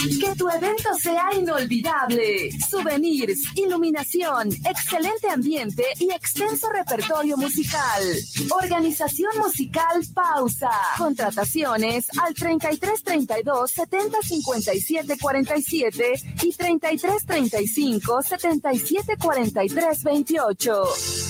Que tu evento sea inolvidable. Souvenirs, iluminación, excelente ambiente y extenso repertorio musical. Organización musical Pausa. Contrataciones al 33 32 70 57 47 y 33 35 77 43 28.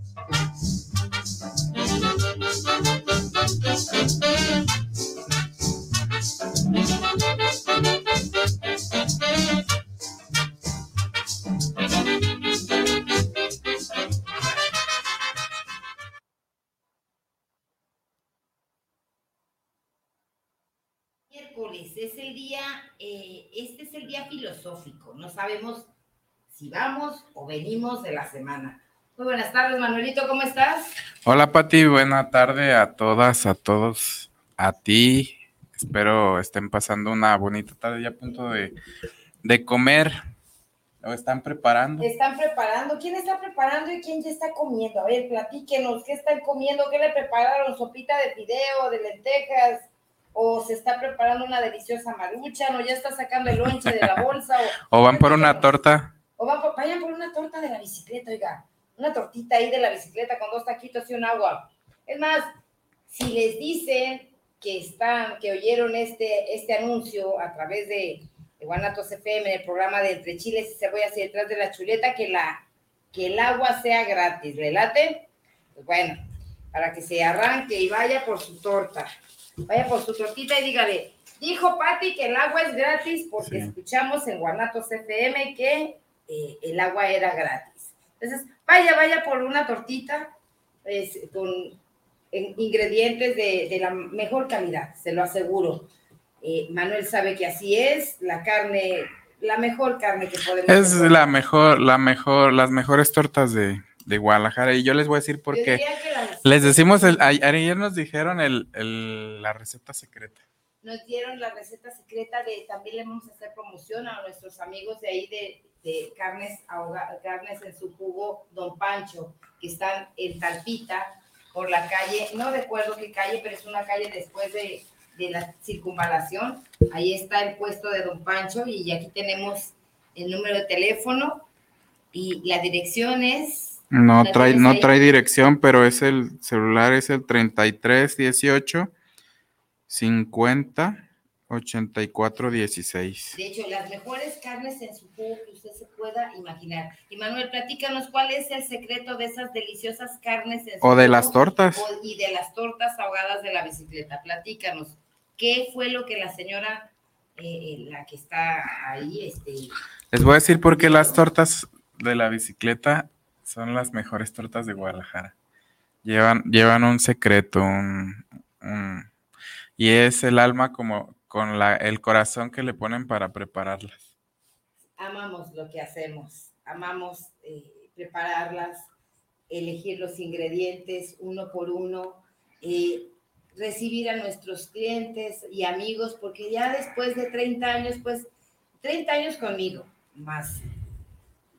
eh, este es el día filosófico. No sabemos si vamos o venimos de la semana. Muy buenas tardes, Manuelito, ¿cómo estás? Hola, Pati, buena tarde a todas, a todos, a ti. Espero estén pasando una bonita tarde ya a punto de, de comer. ¿Lo están preparando? Están preparando. ¿Quién está preparando y quién ya está comiendo? A ver, platíquenos, ¿qué están comiendo? ¿Qué le prepararon? ¿Sopita de fideo, de lentejas? O se está preparando una deliciosa marucha, o ya está sacando el lonche de la bolsa. O, o van por una torta. O van por, vayan por una torta de la bicicleta, oiga, una tortita ahí de la bicicleta con dos taquitos y un agua. Es más, si les dicen que están, que oyeron este, este anuncio a través de, de Guanatos FM, en el programa de Entre Chiles y Cebollas y detrás de la chuleta, que, la, que el agua sea gratis, ¿le late? Pues bueno, para que se arranque y vaya por su torta vaya por su tortita y dígale, dijo Patti que el agua es gratis porque Sí. escuchamos en Guanatos FM que eh, el agua era gratis. Entonces, vaya, vaya por una tortita es, con en- ingredientes de, de la mejor calidad, se lo aseguro. Eh, Manuel sabe que así es, la carne, la mejor carne que podemos Es la mejor, la mejor, las mejores tortas de, de Guadalajara. Y yo les voy a decir por qué. las- Les decimos, el, ayer nos dijeron el, el- la receta secreta. nos dieron la receta secreta de también le vamos a hacer promoción a nuestros amigos de ahí de, de carnes ahoga- carnes en su jugo Don Pancho que están en Talpita por la calle no recuerdo qué calle pero es una calle después de, de la circunvalación ahí está el puesto de Don Pancho y aquí tenemos el número de teléfono y la dirección es No ¿La trae, no trae dirección, pero es el celular, es el 33 18 50 84 16. De hecho, las mejores carnes en su jugo que usted se pueda imaginar. Y Manuel, platícanos cuál es el secreto de esas deliciosas carnes en su O de jugo las tortas. o- y de las tortas ahogadas de la bicicleta. Platícanos, ¿qué fue lo que la señora, eh, la que está ahí, este, Les voy a decir por qué las tortas de la bicicleta son las mejores tortas de Guadalajara. Llevan, llevan un secreto, y es el alma como con la, el corazón que le ponen para prepararlas. amamos lo que hacemos, amamos eh, prepararlas, elegir los ingredientes uno por uno, eh, recibir a nuestros clientes y amigos, porque ya después de 30 años, pues 30 años conmigo, más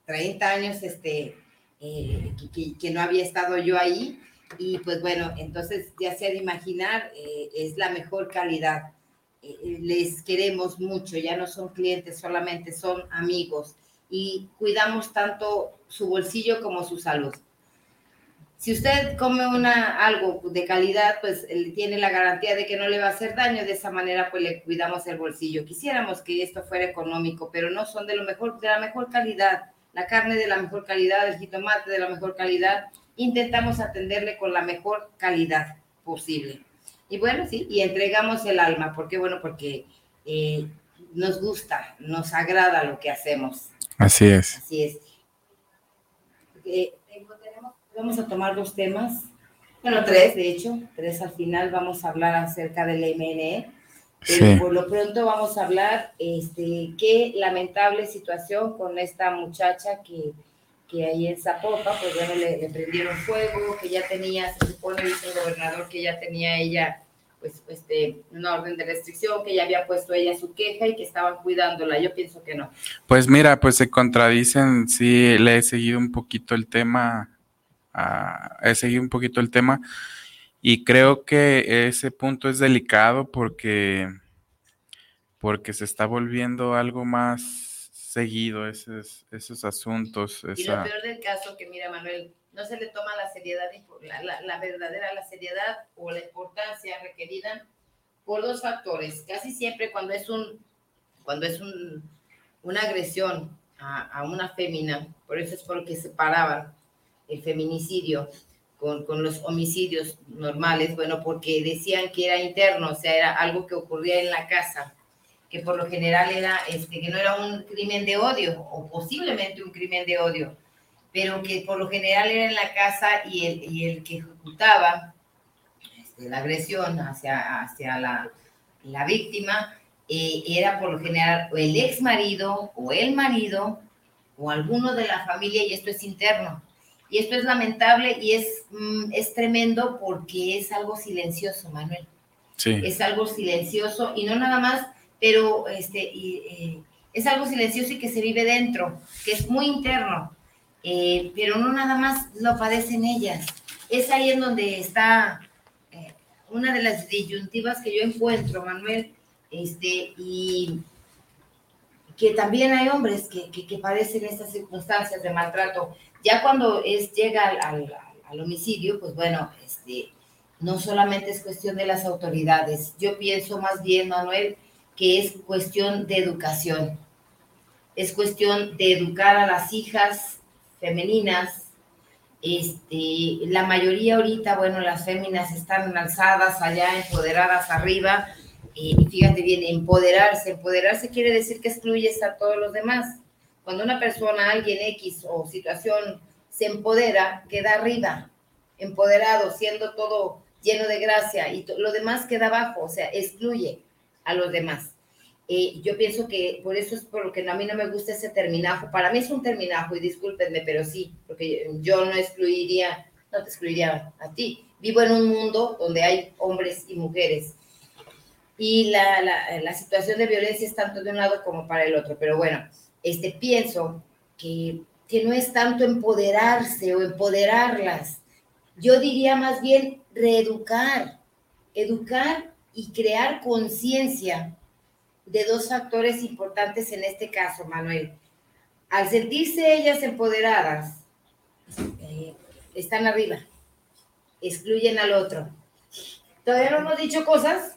30 años este, eh, que, que- que no había estado yo ahí, y pues bueno, entonces ya se ha de imaginar, eh, es la mejor calidad eh, les queremos mucho, ya no son clientes solamente, son amigos y cuidamos tanto su bolsillo como su salud. Si usted come una, algo de calidad, pues él tiene la garantía de que no le va a hacer daño, de esa manera pues le cuidamos el bolsillo. Quisiéramos que esto fuera económico, pero no son de lo mejor, de la mejor calidad, la carne de la mejor calidad, el jitomate de la mejor calidad, intentamos atenderle con la mejor calidad posible. Y bueno, sí, y entregamos el alma, porque bueno, porque eh, nos gusta, nos agrada lo que hacemos. Así es. Así es. Eh, vamos a tomar dos temas, bueno, tres de hecho, tres al final vamos a hablar acerca del MNE Pero por lo pronto vamos a hablar, este, qué lamentable situación con esta muchacha que, que ahí en Zapopa, pues bueno, le, le, prendieron fuego, que ya tenía, se supone, dice el gobernador, que ya tenía ella, pues, este, una orden de restricción, que ya había puesto ella su queja y que estaban cuidándola. Yo pienso que no. Pues mira, pues se contradicen, sí, le he seguido un poquito el tema, uh, he seguido un poquito el tema y creo que ese punto es delicado porque, porque se está volviendo algo más seguido esos, esos asuntos. Y lo peor del caso que, mira, Manuel, no se le toma la seriedad, la, la, la, verdadera, la seriedad o la importancia requerida por dos factores. Casi siempre cuando es un, cuando es un, una agresión a, a una fémina, por eso es porque se paraban el feminicidio, con, los homicidios normales, bueno, porque decían que era interno, o sea, era algo que ocurría en la casa, que por lo general era, este, que no era un crimen de odio, o posiblemente un crimen de odio, pero que por lo general era en la casa y el, y el que ejecutaba este, la agresión hacia, hacia la, la víctima eh, era por lo general el ex marido o el marido o alguno de la familia y esto es interno. Y esto es lamentable y es, mm, es tremendo porque es algo silencioso, Manuel. Sí. Es algo silencioso y no nada más, pero este, y, eh, es algo silencioso y que se vive dentro, que es muy interno, eh, pero no nada más lo padecen ellas. Es ahí en donde está eh, una de las disyuntivas que yo encuentro, Manuel, este, y que también hay hombres que, que, padecen estas circunstancias de maltrato ya cuando es, llega al, homicidio, pues bueno, este, no solamente es cuestión de las autoridades. Yo pienso más bien, Manuel, que es cuestión de educación. Es cuestión de educar a las hijas femeninas. Este, la mayoría ahorita, bueno, las féminas están alzadas allá, empoderadas arriba. Eh, y fíjate bien, empoderarse. Empoderarse quiere decir que excluyes a todos los demás cuando una persona, alguien X o situación se empodera, queda arriba, empoderado, siendo todo lleno de gracia y lo demás queda abajo, o sea, excluye a los demás. Eh, yo pienso que por eso es por lo que a mí no me gusta ese terminajo. Para mí es un terminajo y discúlpenme, pero sí, porque yo no excluiría, no te excluiría a ti. Vivo en un mundo donde hay hombres y mujeres y la, la, situación de violencia es tanto de un lado como para el otro, pero bueno, este, pienso que, que no es tanto empoderarse o empoderarlas, yo diría más bien reeducar, educar y crear conciencia de dos factores importantes en este caso, Manuel. Al sentirse ellas empoderadas, eh, están arriba, excluyen al otro. Todavía no hemos dicho cosas.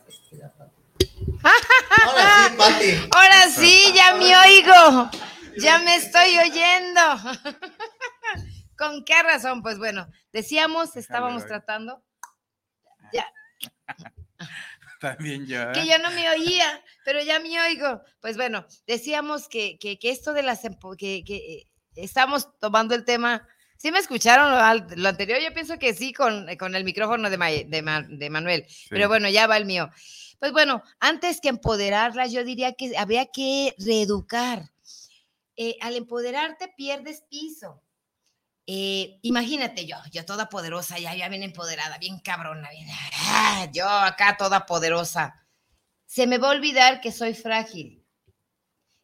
Ahora sí, Pati. Ahora sí, ya me oigo. Ya me estoy oyendo. ¿Con qué razón? Pues bueno, decíamos, estábamos tratando. Ya. También yo. Que yo no me oía, pero ya me oigo. Pues bueno, decíamos que, que, que esto de las. que, que eh, estamos tomando el tema. ¿Sí me escucharon lo, lo, anterior? Yo pienso que sí, con, con el micrófono de, de, de Manuel. Sí. Pero bueno, ya va el mío. Pues bueno, antes que empoderarlas, yo diría que había que reeducar. Eh, al empoderarte pierdes piso. Eh, imagínate yo, yo toda poderosa, ya, bien empoderada, bien cabrona, ah, yo acá toda poderosa. Se me va a olvidar que soy frágil.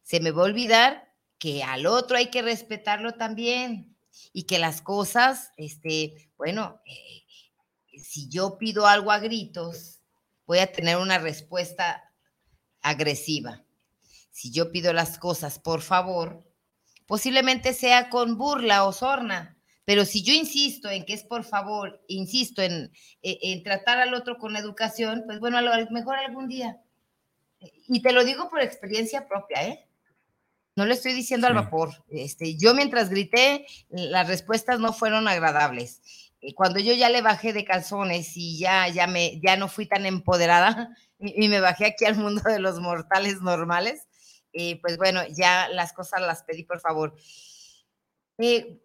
Se me va a olvidar que al otro hay que respetarlo también y que las cosas, este, bueno, eh, si yo pido algo a gritos, voy a tener una respuesta agresiva. Si yo pido las cosas por favor, posiblemente sea con burla o sorna, pero si yo insisto en que es por favor, insisto en, en, en tratar al otro con educación, pues bueno, a lo mejor algún día. Y te lo digo por experiencia propia, ¿eh? No le estoy diciendo sí. al vapor. Este, yo mientras grité, las respuestas no fueron agradables cuando yo ya le bajé de calzones y ya, ya, me, ya no fui tan empoderada y, me bajé aquí al mundo de los mortales normales, eh, pues bueno, ya las cosas las pedí por favor. Eh,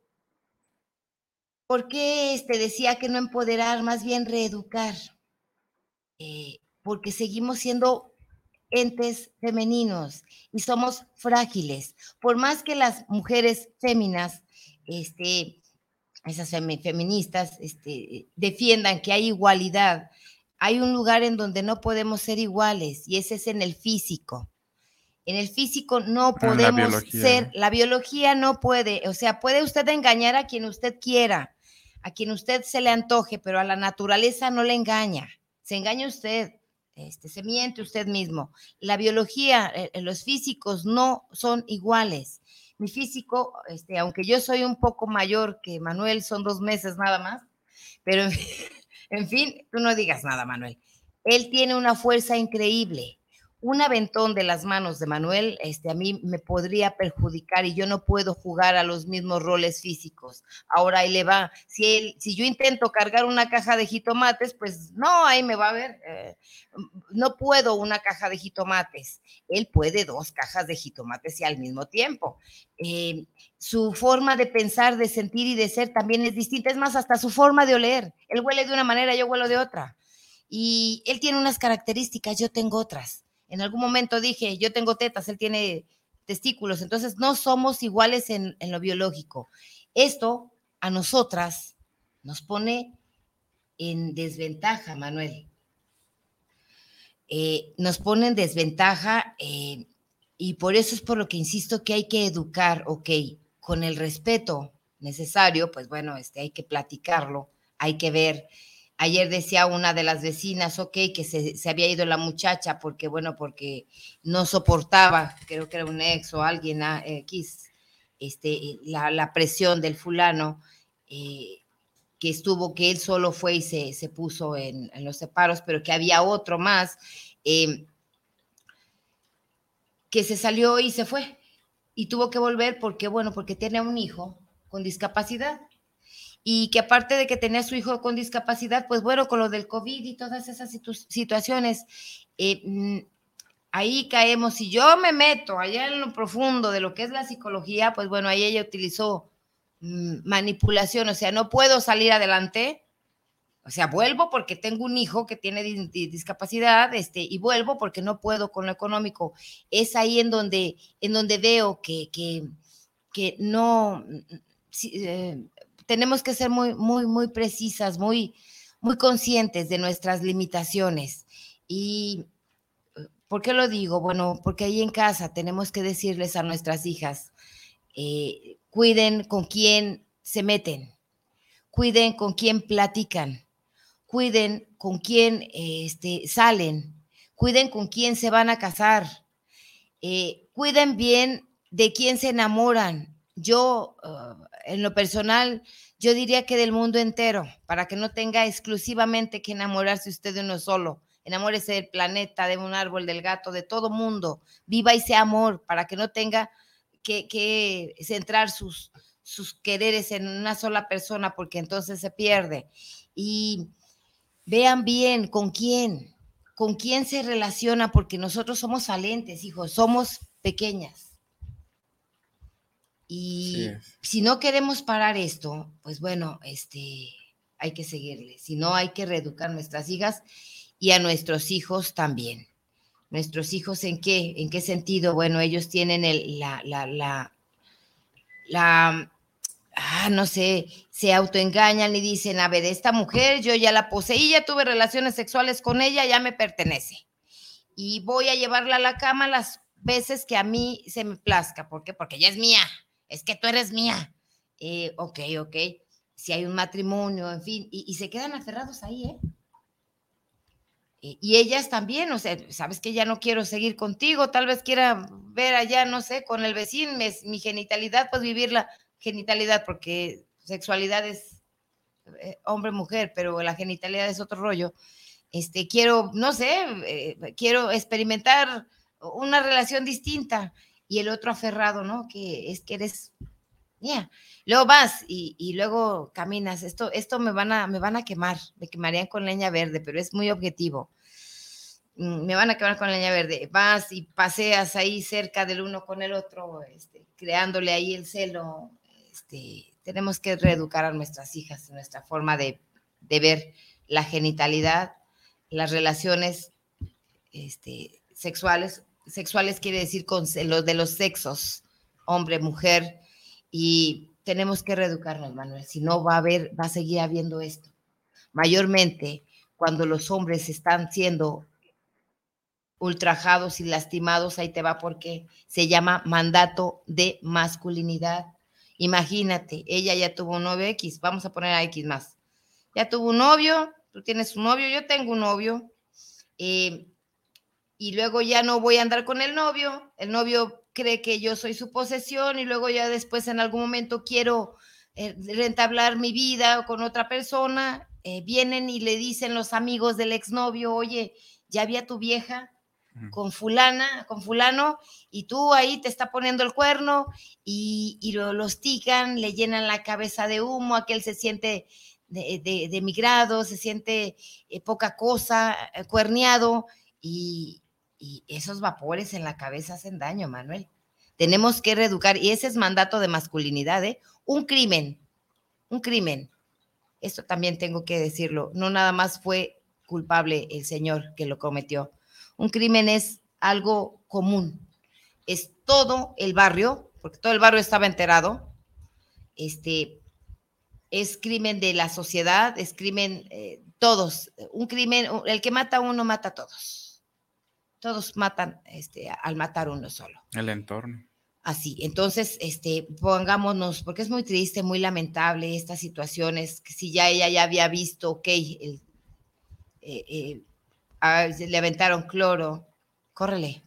¿Por qué este, decía que no empoderar, más bien reeducar? Eh, porque seguimos siendo entes femeninos y somos frágiles. Por más que las mujeres féminas, este, esas feministas, este, defiendan que hay igualdad, hay un lugar en donde no podemos ser iguales y ese es en el físico. En el físico no podemos ser, la biología no puede, o sea, puede usted engañar a quien usted quiera, a quien usted se le antoje, pero a la naturaleza no le engaña, se engaña usted, este, se miente usted mismo. La biología, eh, eh, los físicos no son iguales. Mi físico, este, aunque yo soy un poco mayor que Manuel, son dos meses nada más, pero en fin, tú no digas nada, Manuel. Él tiene una fuerza increíble un aventón de las manos de Manuel, este, a mí me podría perjudicar y yo no puedo jugar a los mismos roles físicos. Ahora ahí le va. Si, él, si yo intento cargar una caja de jitomates, pues no, ahí me va a ver. Eh, no puedo una caja de jitomates. Él puede dos cajas de jitomates y al mismo tiempo. Eh, su forma de pensar, de sentir y de ser también es distinta. Es más, hasta su forma de oler. Él huele de una manera, yo huelo de otra. Y él tiene unas características, yo tengo otras en algún momento dije, yo tengo tetas, él tiene testículos, entonces no somos iguales en, lo biológico. Esto a nosotras nos pone en desventaja, Manuel. Eh, nos pone en desventaja eh, y por eso es por lo que insisto que hay que educar, ok, con el respeto necesario, pues bueno, este, hay que platicarlo, hay que ver Ayer decía una de las vecinas, ok, que se, había ido la muchacha porque, bueno, porque no soportaba, creo que era un ex o alguien ah, X, este, la, presión del fulano, eh, que estuvo, que él solo fue y se, puso en, los separos, pero que había otro más, em, que se salió y se fue. Y tuvo que volver porque, bueno, porque tiene un hijo con discapacidad y que aparte de que tenía su hijo con discapacidad, pues bueno, con lo del COVID y todas esas situaciones, eh, mm, ahí caemos. Si yo me meto allá en lo profundo de lo que es la psicología, pues bueno, ahí ella utilizó mm, manipulación, o sea, no puedo salir adelante. O sea, vuelvo porque tengo un hijo que tiene discapacidad, este, y vuelvo porque no puedo con lo económico. Es ahí en donde, en donde veo que, que, que no, eh, tenemos que ser muy, muy, muy precisas, muy, muy conscientes de nuestras limitaciones. Y, ¿por qué lo digo? Bueno, porque ahí en casa tenemos que decirles a nuestras hijas, eh, cuiden con quién se meten, cuiden con quién platican, cuiden con quién este, salen, cuiden con quién se van a casar, eh, cuiden bien de quién se enamoran. Yo, uh, en lo personal, yo diría que del mundo entero, para que no tenga exclusivamente que enamorarse usted de uno solo. Enamórese del planeta, de un árbol, del gato, de todo mundo. Viva ese amor para que no tenga que, centrar sus, sus quereres en una sola persona, porque entonces se pierde. Y vean bien con quién, con quién se relaciona, porque nosotros somos valentes, hijos, somos pequeñas y si no queremos parar esto, pues bueno, este, hay que seguirle. Si no, hay que reeducar a nuestras hijas y a nuestros hijos también. Nuestros hijos, ¿en qué? ¿En qué sentido? Bueno, ellos tienen el, la, la, la, la, ah, no sé, se autoengañan y dicen, a ver, esta mujer yo ya la poseí, ya tuve relaciones sexuales con ella, ya me pertenece. Y voy a llevarla a la cama las veces que a mí se me plazca. ¿Por qué? Porque ella es mía es que tú eres mía. Eh, ok, ok. Si hay un matrimonio, en fin, y, se quedan aferrados ahí, ¿eh? Y, ellas también, o sea, sabes que ya no quiero seguir contigo, tal vez quiera ver allá, no sé, con el vecino, mi, genitalidad, pues vivir la genitalidad, porque sexualidad es eh, hombre-mujer, pero la genitalidad es otro rollo. Este, quiero, no sé, eh, quiero experimentar una relación distinta y el otro aferrado, ¿no? Que es que eres mía. Luego vas y, luego caminas. Esto, esto me van a, me van a quemar, me quemarían con leña verde, pero es muy objetivo. Mm, me van a quemar con leña verde. Vas y paseas ahí cerca del uno con el otro, este, creándole ahí el celo. Este, tenemos que reeducar a nuestras hijas, nuestra forma de, de ver la genitalidad, las relaciones este, sexuales. Sexuales quiere decir con los de los sexos, hombre, mujer, y tenemos que reeducarnos, Manuel, si no va a haber, va a seguir habiendo esto. Mayormente cuando los hombres están siendo ultrajados y lastimados, ahí te va porque se llama mandato de masculinidad. Imagínate, ella ya tuvo un novio X, vamos a poner a X más. Ya tuvo un novio, tú tienes un novio, yo tengo un novio, eh, y luego ya no voy a andar con el novio, el novio cree que yo soy su posesión y luego ya después en algún momento quiero eh, rentablar mi vida con otra persona, eh, vienen y le dicen los amigos del exnovio, oye, ya había tu vieja con fulana, con fulano, y tú ahí te está poniendo el cuerno y, y lo, los tican, le llenan la cabeza de humo, aquel se siente de, de, migrado, se siente eh, poca cosa, cuerneado, y, y esos vapores en la cabeza hacen daño, Manuel. Tenemos que reeducar, y ese es mandato de masculinidad, ¿eh? Un crimen, un crimen. Esto también tengo que decirlo, no nada más fue culpable el señor que lo cometió. Un crimen es algo común, es todo el barrio, porque todo el barrio estaba enterado, este, es crimen de la sociedad, es crimen, eh, todos, un crimen, el que mata a uno mata a todos todos matan este, al matar uno solo. El entorno. Así, entonces, este, pongámonos, porque es muy triste, muy lamentable estas situaciones, que si ya ella ya había visto, ok, eh, eh, le aventaron cloro, córrele.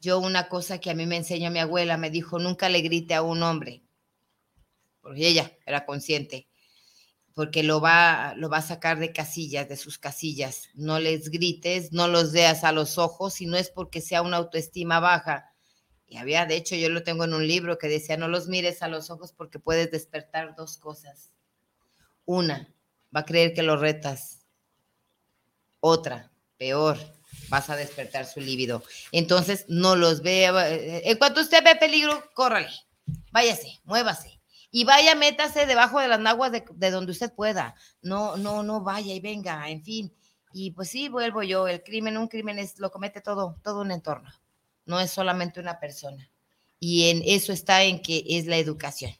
Yo una cosa que a mí me enseñó mi abuela, me dijo, nunca le grite a un hombre, porque ella era consciente porque lo va, lo va a sacar de casillas, de sus casillas. No les grites, no los veas a los ojos, y no es porque sea una autoestima baja. Y había, de hecho, yo lo tengo en un libro que decía, no los mires a los ojos porque puedes despertar dos cosas. Una, va a creer que lo retas. Otra, peor, vas a despertar su líbido. Entonces, no los vea. En cuanto usted ve peligro, córrale, váyase, muévase y vaya, métase debajo de las naguas de, donde usted pueda. No, no, no vaya y venga, en fin. Y pues sí, vuelvo yo, el crimen, un crimen es, lo comete todo, todo un entorno, no es solamente una persona. Y en eso está en que es la educación,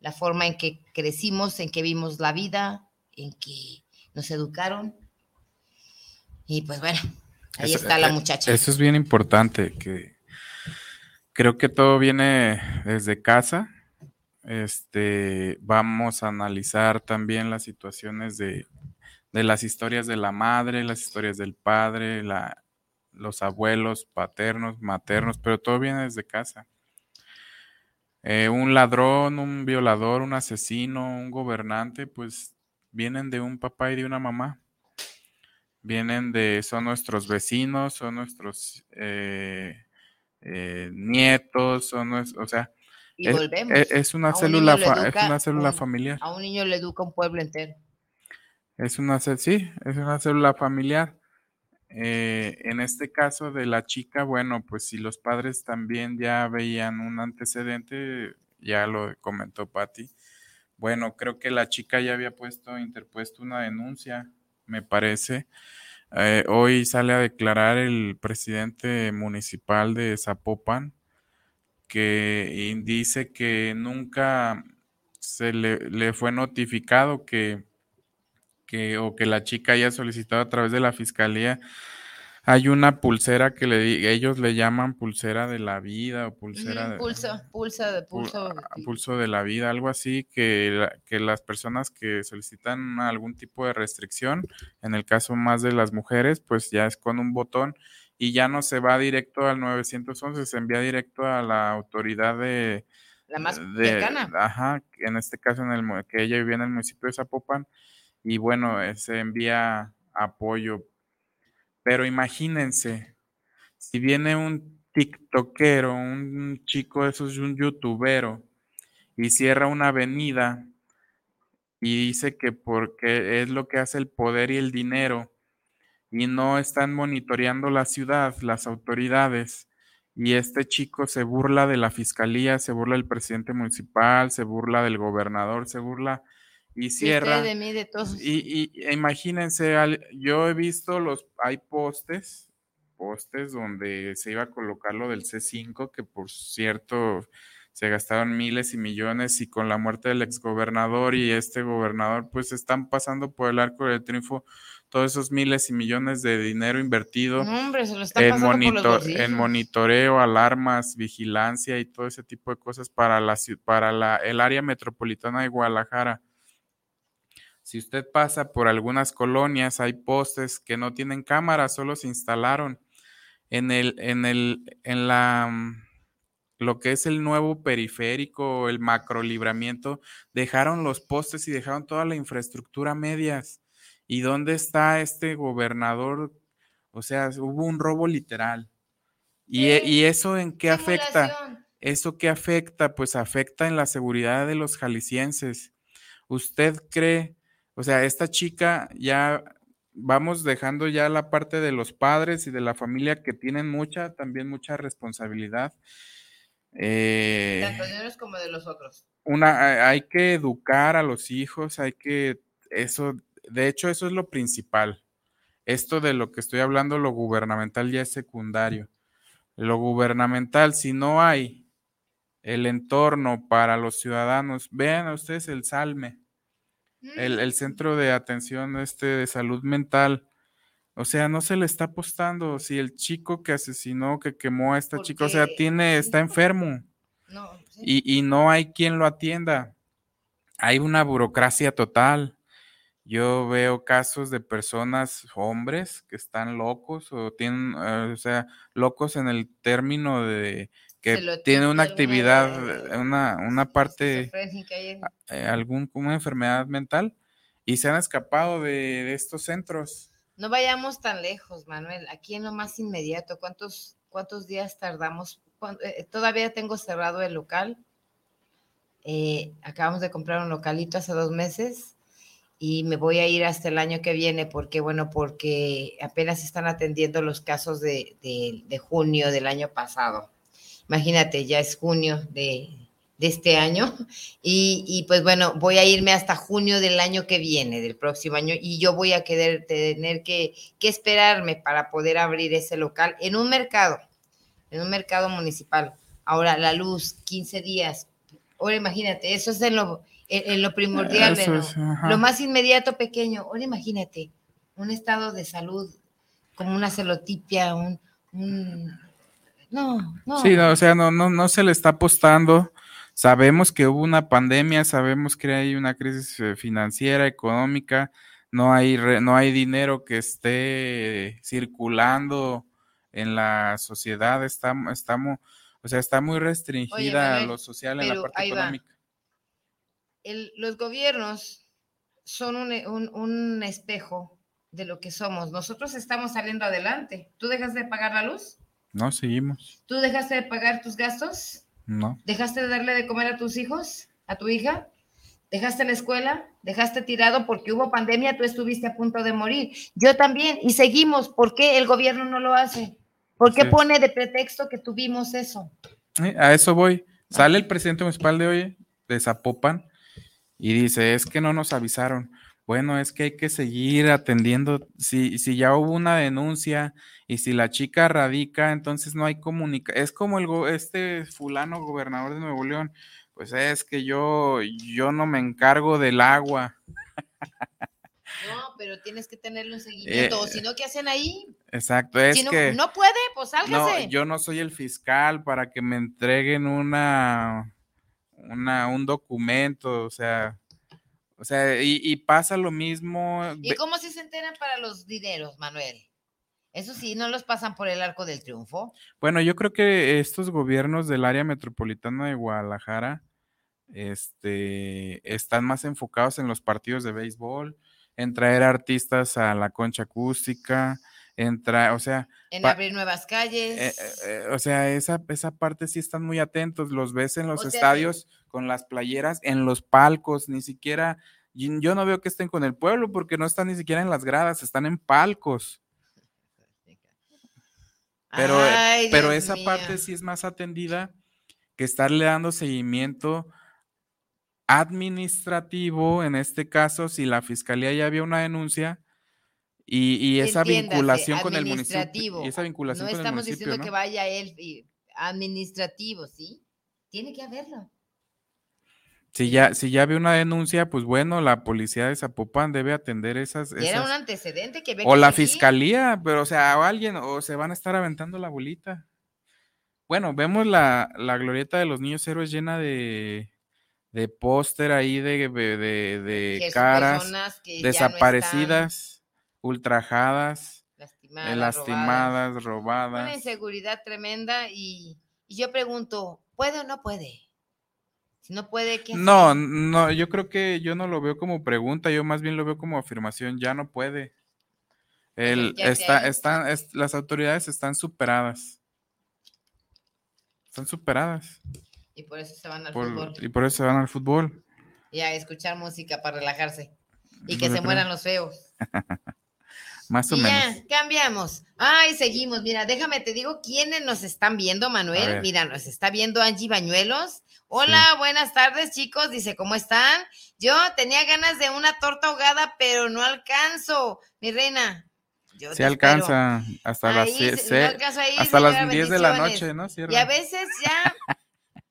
la forma en que crecimos, en que vimos la vida, en que nos educaron. Y pues bueno, ahí está la eh, muchacha. Eso es bien importante, que creo que todo viene desde casa este, vamos a analizar también las situaciones de, las historias de la madre, las historias del padre, la, los abuelos paternos, maternos, pero todo viene desde casa. Eh, un ladrón, un violador, un asesino, un gobernante, pues vienen de un papá y de una mamá. Vienen de, son nuestros vecinos, son nuestros eh, eh, nietos, son o sea, y es, volvemos. Es una, célula, es una célula familiar. A un niño le educa un pueblo entero. Es una, sí, es una célula familiar. Eh, en este caso de la chica, bueno, pues si los padres también ya veían un antecedente, ya lo comentó Patti. Bueno, creo que la chica ya había puesto, interpuesto una denuncia, me parece. Eh, hoy sale a declarar el presidente municipal de Zapopan, que dice que nunca se le, fue notificado que, que, o que la chica haya solicitado a través de la fiscalía. Hay una pulsera que le, ellos le llaman pulsera de la vida o pulsera pulso, pulso de pulso, ah, pulso de la vida, algo así que, que las personas que solicitan algún tipo de restricción, en el caso más de las mujeres, pues ya es con un botón y ya no se va directo al 911, se envía directo a la autoridad de... La más cercana. Ajá, en este caso en el que ella vivía en el municipio de Zapopan, y bueno, eh, se envía apoyo. Pero imagínense, si viene un tiktokero, un chico de esos, un youtubero, y cierra una avenida y dice que porque es lo que hace el poder y el dinero, y no están monitoreando la ciudad, las autoridades. Y este chico se burla de la fiscalía, se burla del presidente municipal, se burla del gobernador, se burla y cierra. de mí, de todos. Y, y, imagínense, yo he visto los, hay postes postes donde se iba a colocar lo del C5, que por cierto se gastaron miles y millones y con la muerte del exgobernador y este gobernador pues están pasando por el arco del triunfo todos esos miles y millones de dinero invertido en, monitoreo, alarmas, vigilancia y todo ese tipo de cosas para, la, para la, el área metropolitana de Guadalajara. Si usted pasa por algunas colonias, hay postes que no tienen cámara, solo se instalaron en el, en el, en la mm, lo que es el nuevo periférico, el macro libramiento, dejaron los postes y dejaron toda la infraestructura medias. ¿Y dónde está este gobernador? O sea, hubo un robo literal. ¿Y, e, eso en qué afecta? ¿Eso qué afecta? Pues afecta en la seguridad de los jaliscienses. ¿Usted cree, o sea, esta chica ya vamos dejando ya la parte de los padres y de la familia que tienen mucha, también mucha responsabilidad. Eh, Tanto de unos como de los otros. Una, hay que educar a los hijos, hay que, eso, de hecho, eso es lo principal. Esto de lo que estoy hablando, lo gubernamental ya es secundario. Lo gubernamental, si no hay el entorno para los ciudadanos, vean a ustedes el Salme, el, el, centro de atención este de salud mental. O sea, no se le está apostando. Si el chico que asesinó, que quemó a esta chica, o sea, tiene, está enfermo. y, y no hay quien lo atienda. Hay una burocracia total. Yo veo casos de personas, hombres, que están locos o tienen, eh, o sea, locos en el término de que tiene una actividad, una, una parte, eh, algún, una enfermedad mental y se han escapado de, estos centros. No vayamos tan lejos, Manuel. Aquí en lo más inmediato, ¿cuántos, cuántos días tardamos? Eh, todavía tengo cerrado el local. acabamos de comprar un localito hace dos meses y me voy a ir hasta el año que viene porque, bueno, porque apenas están atendiendo los casos de, junio del año pasado. Imagínate, ya es junio de, este año y, pues bueno, voy a irme hasta junio del año que viene, del próximo año, y yo voy a querer, tener que, que esperarme para poder abrir ese local en un mercado, en un mercado municipal. Ahora, la luz, 15 días. Ahora imagínate, eso es en lo, en, lo primordial, lo más inmediato pequeño. Ahora imagínate, un estado de salud como una celotipia, un, no, no. Sí, o sea, no, no, no se le está apostando. Sabemos que hubo una pandemia, sabemos que hay una crisis eh, financiera, económica, no hay, no hay dinero que esté circulando en la sociedad, estamos, estamos o sea, está muy restringida lo social en la parte económica los gobiernos son un, espejo de lo que somos. Nosotros estamos saliendo adelante. ¿Tú dejas de pagar la luz? No, seguimos. ¿Tú dejaste de pagar tus gastos? No. ¿Dejaste de darle de comer a tus hijos? ¿A tu hija? ¿Dejaste la escuela? ¿Dejaste tirado porque hubo pandemia? Tú estuviste a punto de morir. Yo también. Y seguimos. ¿Por qué el gobierno no lo hace? ¿Por qué pone de pretexto que tuvimos eso? a eso voy. Sale el presidente municipal de hoy, de Zapopan, y dice, es que no nos avisaron. Bueno, es que hay que seguir atendiendo. Si, si ya hubo una denuncia y si la chica radica, entonces no hay comunicación. Es como el este fulano gobernador de Nuevo León. Pues es que yo, yo no me encargo del agua. No, pero tienes que tenerle un seguimiento. o si no, ¿qué hacen ahí? Exacto, es si no, que. No puede, pues sálgase. No, yo no soy el fiscal para que me entreguen una una, un documento, o sea, o sea, y, pasa lo mismo. ¿Y cómo si se enteran para los dineros, Manuel? Eso sí, no los pasan por el arco del triunfo. Bueno, yo creo que estos gobiernos del área metropolitana de Guadalajara este, están más enfocados en los partidos de béisbol, en traer artistas a la concha acústica, entra, o sea... En abrir nuevas calles. Eh, eh, eh, o sea, esa, esa parte sí están muy atentos, los ves en los estadios con las playeras, en los palcos, ni siquiera, yo no veo que estén con el pueblo porque no están ni siquiera en las gradas, están en palcos. Pero, pero esa parte sí es más atendida que estarle dando seguimiento administrativo, en este caso, si la fiscalía ya había una denuncia, Y, esa Entiéndase, vinculación con el municipio. administrativo. Y esa vinculación No con el estamos municipio, diciendo ¿no? que vaya él administrativo, ¿sí? Tiene que haberlo. Si ya, si ya ve una denuncia, pues bueno, la policía de Zapopan debe atender esas, era un antecedente que o que la fiscalía, pero o sea, o alguien, o se van a estar aventando la bolita. Bueno, vemos la, la glorieta de los niños héroes llena de, de póster ahí de, de, caras ya no ultrajadas, eh, lastimadas, lastimadas, Una robadas. inseguridad tremenda y, y yo pregunto, ¿puede o no puede? Si no puede, ¿qué hacer? No, no, yo creo que yo no lo veo como pregunta, yo más bien lo veo como afirmación, ya no puede. El, ya se está, están, es- las autoridades están superadas. Están superadas. Y por eso se van al por- fútbol. y por eso se van al fútbol. Y a escuchar música para relajarse. Y que Pues, se yo mueran los feos. Más o Y menos. ya, cambiamos. Ay, seguimos. Mira, déjame, te digo quiénes nos están viendo, Manuel. Mira, nos está viendo Angie Bañuelos. Hola, buenas tardes, chicos. Dice, ¿cómo están? Yo tenía ganas de una torta ahogada, pero no alcanzo. Mi reina. Yo espero. alcanza hasta las Ahí, se- no alcanzo ahí, hasta las señora, 10 de la noche, ¿no? Y a veces ya,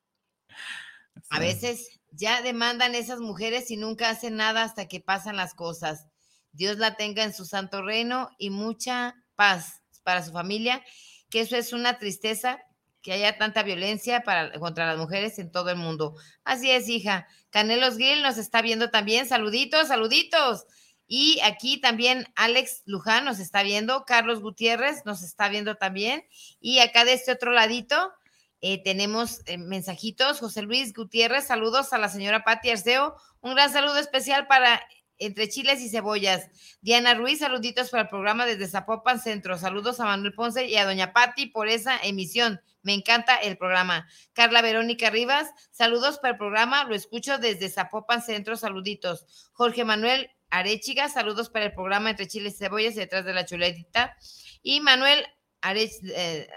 a veces ya demandan esas mujeres y nunca hacen nada hasta que pasan las cosas. Dios la tenga en su santo reino y mucha paz para su familia, que eso es una tristeza que haya tanta violencia para, contra las mujeres en todo el mundo. Así es, hija. Canelos Grill nos está viendo también. Saluditos, saluditos. Y aquí también Alex Luján nos está viendo, Carlos Gutiérrez nos está viendo también. Y acá de este otro ladito eh, tenemos eh, mensajitos. José Luis Gutiérrez, saludos a la señora Patti Arceo. Un gran saludo especial para Entre Chiles y Cebollas. Diana Ruiz, saluditos para el programa desde Zapopan Centro. Saludos a Manuel Ponce y a Doña Patti por esa emisión. Me encanta el programa. Carla Verónica Rivas, saludos para el programa. Lo escucho desde Zapopan Centro. Saluditos. Jorge Manuel Arechiga, saludos para el programa Entre Chiles y Cebollas y detrás de la chuletita. Y Manuel Arech, eh,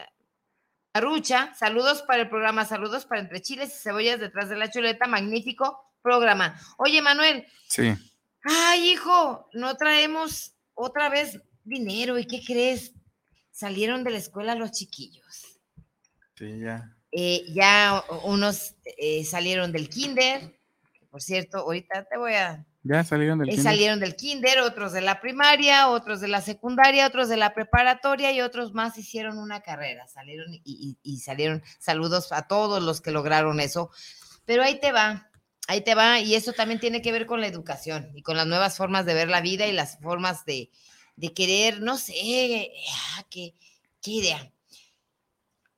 Arrucha, saludos para el programa, saludos para Entre Chiles y Cebollas detrás de la chuleta, magnífico programa. Oye, Manuel, Sí. Ay, hijo, no traemos otra vez dinero, ¿y qué crees? Salieron de la escuela los chiquillos. Sí, ya. Eh, ya unos eh, salieron del kinder, por cierto, ahorita te voy a Ya salieron del eh, kinder. salieron del kinder, otros de la primaria, otros de la secundaria, otros de la preparatoria y otros más hicieron una carrera. Salieron y, y- y salieron. Saludos a todos los que lograron eso. Pero ahí te va, ahí te va. Y eso también tiene que ver con la educación y con las nuevas formas de ver la vida y las formas de, de querer, no sé, ah, qué, qué idea.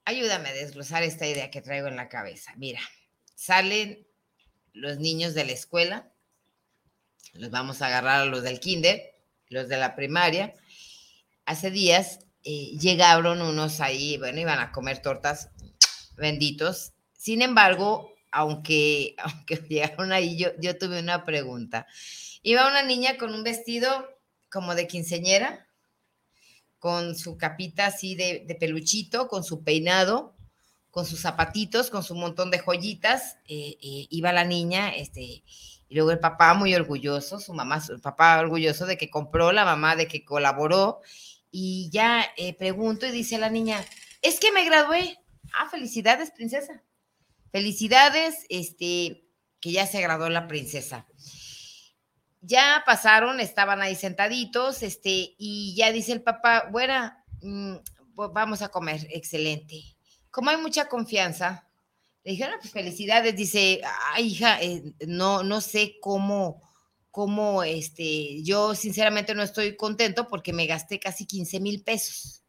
Ayúdame a desglosar esta idea que traigo en la cabeza. Mira, salen los niños de la escuela, los vamos a agarrar a los del kinder, los de la primaria. Hace días eh, llegaron unos ahí, bueno, iban a comer tortas, benditos. Sin embargo, aunque, aunque llegaron ahí, yo, yo tuve una pregunta. Iba una niña con un vestido como de quinceñera, con su capita así de, de peluchito, con su peinado, con sus zapatitos, con su montón de joyitas. eh, eh, iba la niña, este, y luego el papá muy orgulloso, su mamá, su papá orgulloso de que compró, la mamá de que colaboró. Y ya eh, pregunto y dice la niña, es que me gradué. Ah, felicidades, princesa. Felicidades, este, que ya se graduó la princesa. Ya pasaron, estaban ahí sentaditos, este, y ya dice el papá, bueno, vamos a comer, excelente. Como hay mucha confianza, le dijeron, pues felicidades, dice, ay, hija, eh, no, no sé cómo, cómo, este, yo sinceramente no estoy contento porque me gasté casi 15 mil pesos.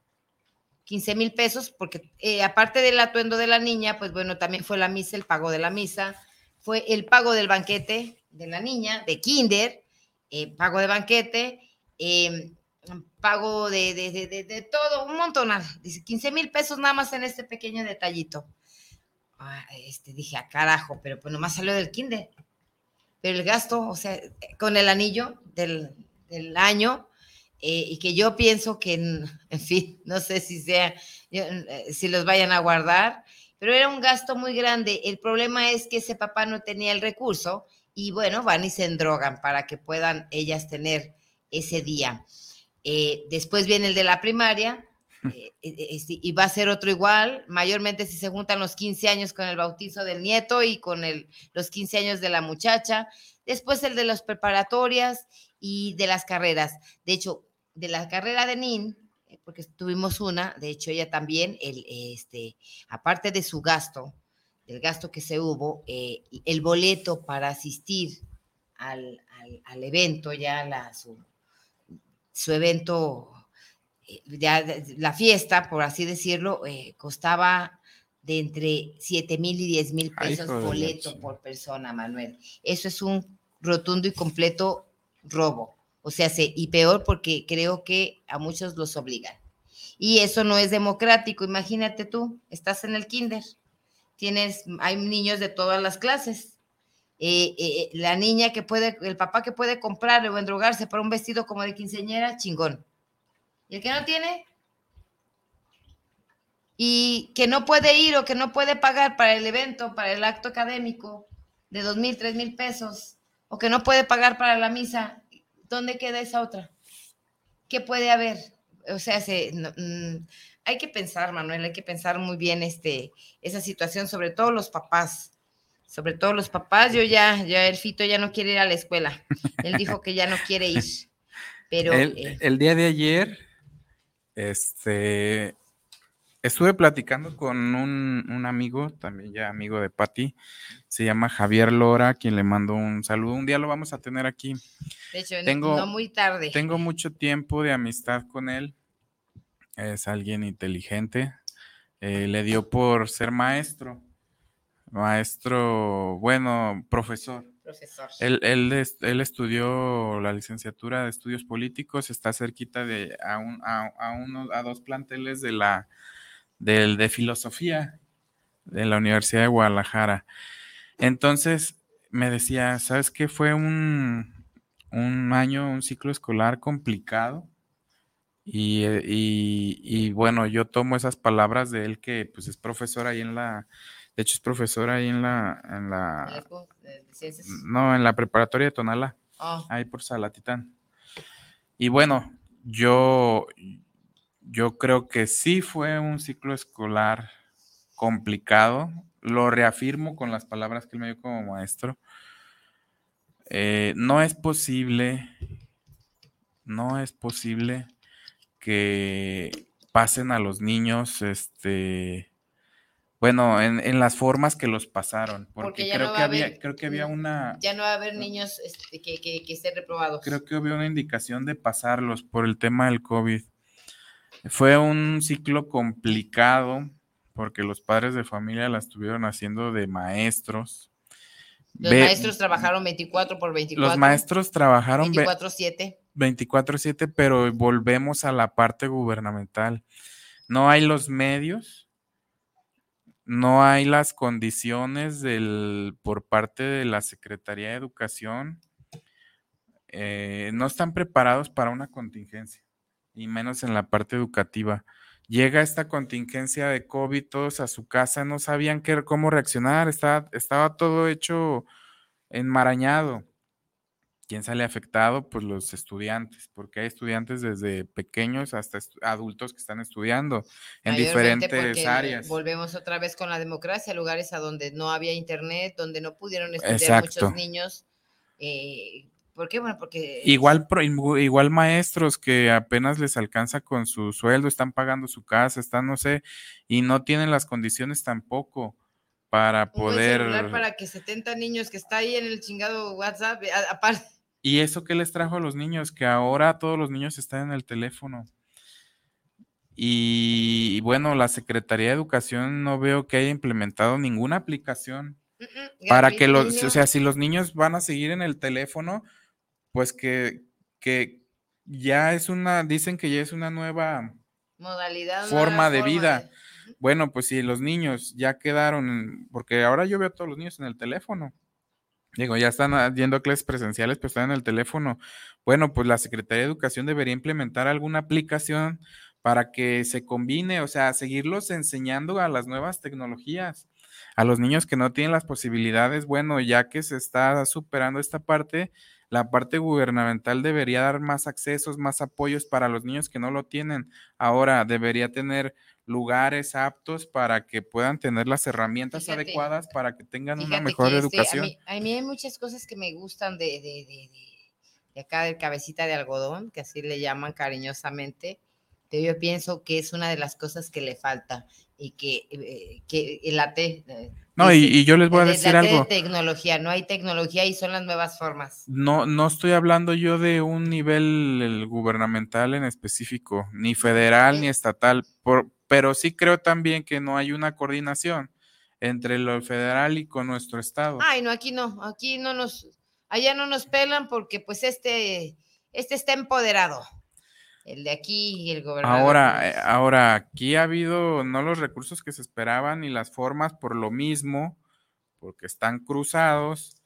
15 mil pesos, porque eh, aparte del atuendo de la niña, pues bueno, también fue la misa, el pago de la misa, fue el pago del banquete de la niña, de kinder, eh, pago de banquete, eh, pago de, de, de, de, todo, un montón, dice 15 mil pesos nada más en este pequeño detallito. Ah, este, dije, a carajo, pero pues nomás salió del kinder. Pero el gasto, o sea, con el anillo del, del año, eh, y que yo pienso que, en, fin, no sé si sea, eh, si los vayan a guardar, pero era un gasto muy grande. El problema es que ese papá no tenía el recurso y bueno, van y se endrogan para que puedan ellas tener ese día. Eh, después viene el de la primaria, eh, y va a ser otro igual, mayormente si se juntan los 15 años con el bautizo del nieto y con el, los 15 años de la muchacha, después el de las preparatorias y de las carreras. De hecho, de la carrera de NIN, eh, porque tuvimos una, de hecho ella también, el, este, aparte de su gasto, del gasto que se hubo, eh, el boleto para asistir al, al, evento, ya la, su, su evento, eh, ya la fiesta, por así decirlo, costaba de entre 7 mil y 10 mil pesos boleto por persona, Manuel. Eso es un rotundo y completo robo. O sea, y peor porque creo que a muchos los obligan. Y eso no es democrático. Imagínate tú, estás en el kinder, tienes, hay niños de todas las clases. Eh, eh, la niña que puede, el papá que puede comprar o endrogarse para un vestido como de quinceñera, chingón. Y el que no tiene, y que no puede ir o que no puede pagar para el evento, para el acto académico de dos mil, tres mil pesos, o que no puede pagar para la misa, ¿dónde queda esa otra? ¿Qué puede haber? O sea, se, mm, hay que pensar, Manuel, hay que pensar muy bien este, esa situación, sobre todo los papás. Sobre todo los papás, yo ya, ya el Fito ya no quiere ir a la escuela. Él dijo que ya no quiere ir. Pero el, eh, el día de ayer, este, Estuve platicando con un, amigo, también ya amigo de Patti, se llama Javier Lora, quien le mando un saludo. Un día lo vamos a tener aquí. De hecho, tengo, no muy tarde. Tengo mucho tiempo de amistad con él. Es alguien inteligente. Eh, le dio por ser maestro. Maestro, bueno, profesor. Profesor. Él, él, estudió la licenciatura de estudios políticos, está cerquita de a, un, a, uno, a dos planteles de la del, de filosofía de la Universidad de Guadalajara. Entonces me decía, ¿sabes qué? Fue un, un año, un ciclo escolar complicado. Y, y, bueno, yo tomo esas palabras de él que pues es profesor ahí en la, de hecho es profesor ahí en la, en la, no, en la preparatoria de Tonala, ah. ahí por Salatitán. Y bueno, yo, yo creo que sí fue un ciclo escolar complicado. Lo reafirmo con las palabras que él me dio como maestro. Eh, no es posible, no es posible que pasen a los niños, este, bueno, en, las formas que los pasaron, porque, creo, que había, creo que había una... Ya no va a haber niños este, que, que, que estén reprobados. Creo que había una indicación de pasarlos por el tema del COVID. Fue un ciclo complicado porque los padres de familia la estuvieron haciendo de maestros. Los maestros trabajaron 24 por 24. Los maestros trabajaron 24-7. 24-7, pero volvemos a la parte gubernamental. No hay los medios, no hay las condiciones del, por parte de la Secretaría de Educación, eh, no están preparados para una contingencia y menos en la parte educativa. Llega esta contingencia de COVID, todos a su casa, no sabían qué, cómo reaccionar, estaba, estaba todo hecho enmarañado. ¿Quién sale afectado? Pues los estudiantes, porque hay estudiantes desde pequeños hasta adultos que están estudiando en diferentes áreas. Volvemos otra vez con la democracia, lugares a donde no había internet, donde no pudieron estudiar muchos niños. Eh, ¿Por qué? Bueno, porque... Igual, igual maestros que apenas les alcanza con su sueldo, están pagando su casa, están, no sé, y no tienen las condiciones tampoco para poder... Un para que 70 niños que está ahí en el chingado WhatsApp, aparte. ¿Y eso qué les trajo a los niños? Que ahora todos los niños están en el teléfono. Y, bueno, la Secretaría de Educación no veo que haya implementado ninguna aplicación para que los, o sea, si los niños van a seguir en el teléfono, pues que, que ya es una, dicen que ya es una nueva modalidad, forma de vida. Bueno, pues si los niños ya quedaron, porque ahora yo veo a todos los niños en el teléfono. Digo, ya están yendo a clases presenciales, pero están en el teléfono. Bueno, pues la Secretaría de Educación debería implementar alguna aplicación para que se combine, o sea, seguirlos enseñando a las nuevas tecnologías. A los niños que no tienen las posibilidades, bueno, ya que se está superando esta parte, La parte gubernamental debería dar más accesos, más apoyos para los niños que no lo tienen. Ahora debería tener lugares aptos para que puedan tener las herramientas adecuadas para que tengan una mejor este, educación. a, mí, hay muchas cosas que me gustan de, de, de, de, acá del cabecita de algodón, que así le llaman cariñosamente, pero yo pienso que es una de las cosas que le falta y que, eh, que la T. No, y, yo les voy a decir algo. tecnología, no hay tecnología y son las nuevas formas. No, no estoy hablando yo de un nivel gubernamental en específico, ni federal ni estatal, por, pero sí creo también que no hay una coordinación entre lo federal y con nuestro estado. Ay, no, aquí no, aquí no nos, allá no nos pelan porque pues este, este está empoderado el de aquí y el gobernador. Ahora, eh, ahora, aquí ha habido no los recursos que se esperaban ni las formas por lo mismo, porque están cruzados,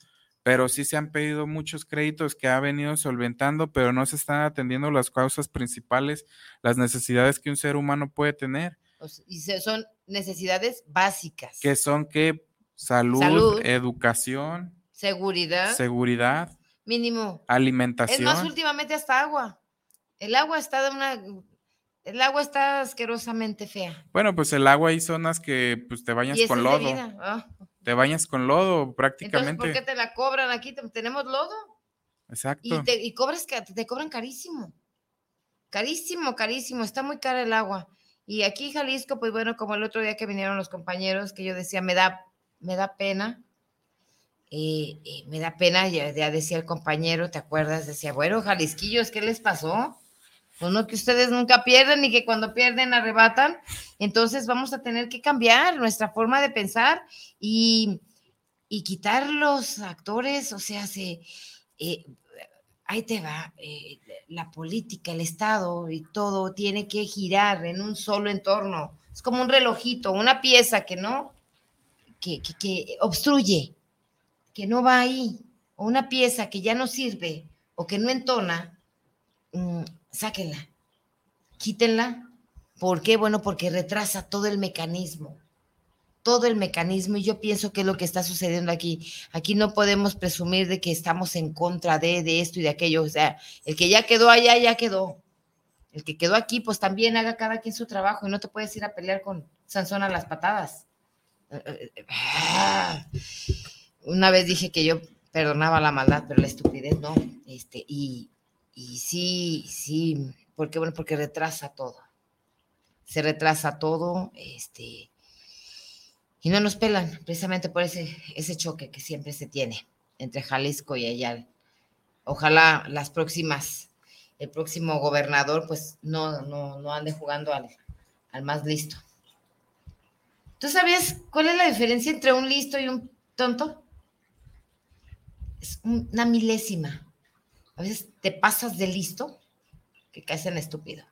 pero sí se han pedido muchos créditos que ha venido solventando, pero no se están atendiendo las causas principales, las necesidades que un ser humano puede tener. Y son necesidades básicas. Que son que salud, educación, seguridad, seguridad, mínimo, alimentación. Es más, últimamente hasta agua. El agua está de una el agua está asquerosamente fea. Bueno, pues el agua hay zonas que pues te bañas con lodo. Ah. Te bañas con lodo prácticamente. Entonces, ¿por qué te la cobran aquí? ¿Tenemos lodo? Exacto. Y te, y cobras, te cobran carísimo. Carísimo, carísimo. Está muy cara el agua. Y aquí Jalisco, pues bueno, como el otro día que vinieron los compañeros, que yo decía, me da, me da pena. Eh, eh, me da pena, ya, ya decía el compañero, ¿te acuerdas? Decía, bueno, Jalisquillos, ¿qué les pasó? Pues no que ustedes nunca pierden y que cuando pierden arrebatan. Entonces vamos a tener que cambiar nuestra forma de pensar y, quitar los actores, o sea, se, eh, ahí te va, eh, la política, el Estado y todo tiene que girar en un solo entorno. Es como un relojito, una pieza que no, que, que obstruye, que no va ahí, o una pieza que ya no sirve o que no entona, mm, sáquenla, quítenla. ¿Por qué? Bueno, porque retrasa todo el mecanismo, todo el mecanismo y yo pienso que es lo que está sucediendo aquí. Aquí no podemos presumir de que estamos en contra de, de esto y de aquello. O sea, el que ya quedó allá, ya quedó. El que quedó aquí, pues también haga cada quien su trabajo y no te puedes ir a pelear con Sansón a las patadas. Una vez dije que yo perdonaba la maldad, pero la estupidez no. Este, y, y sí, sí, porque bueno, porque retrasa todo. Se retrasa todo, este, y no nos pelan, precisamente por ese, ese choque que siempre se tiene entre Jalisco y Ayala. Ojalá las próximas, el próximo gobernador, pues no, no, no ande jugando al, al más listo. ¿Tú sabías cuál es la diferencia entre un listo y un tonto? Es una milésima. A veces te pasas de listo que caes en estúpido.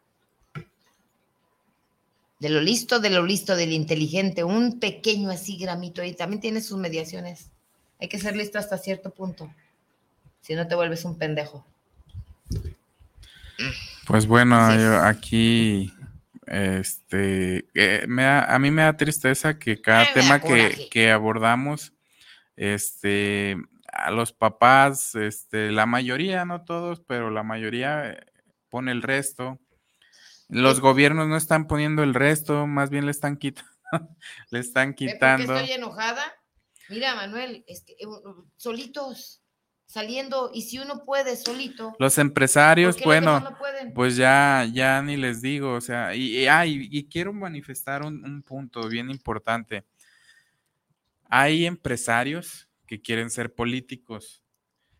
De lo listo, de lo listo, del inteligente, un pequeño así gramito y también tiene sus mediaciones. Hay que ser listo hasta cierto punto. Si no te vuelves un pendejo. Pues bueno, aquí este eh, a mí me da tristeza que cada tema que, que, abordamos este a los papás, este, la mayoría, no todos, pero la mayoría eh, pone el resto. Los gobiernos no están poniendo el resto, más bien le están quitando, le están quitando. estoy enojada? Mira, Manuel, solitos, saliendo, y si uno puede solito. Los empresarios, bueno, pues ya, ya ni les digo, o sea, y, y, quiero manifestar un punto bien importante. Hay empresarios que quieren ser políticos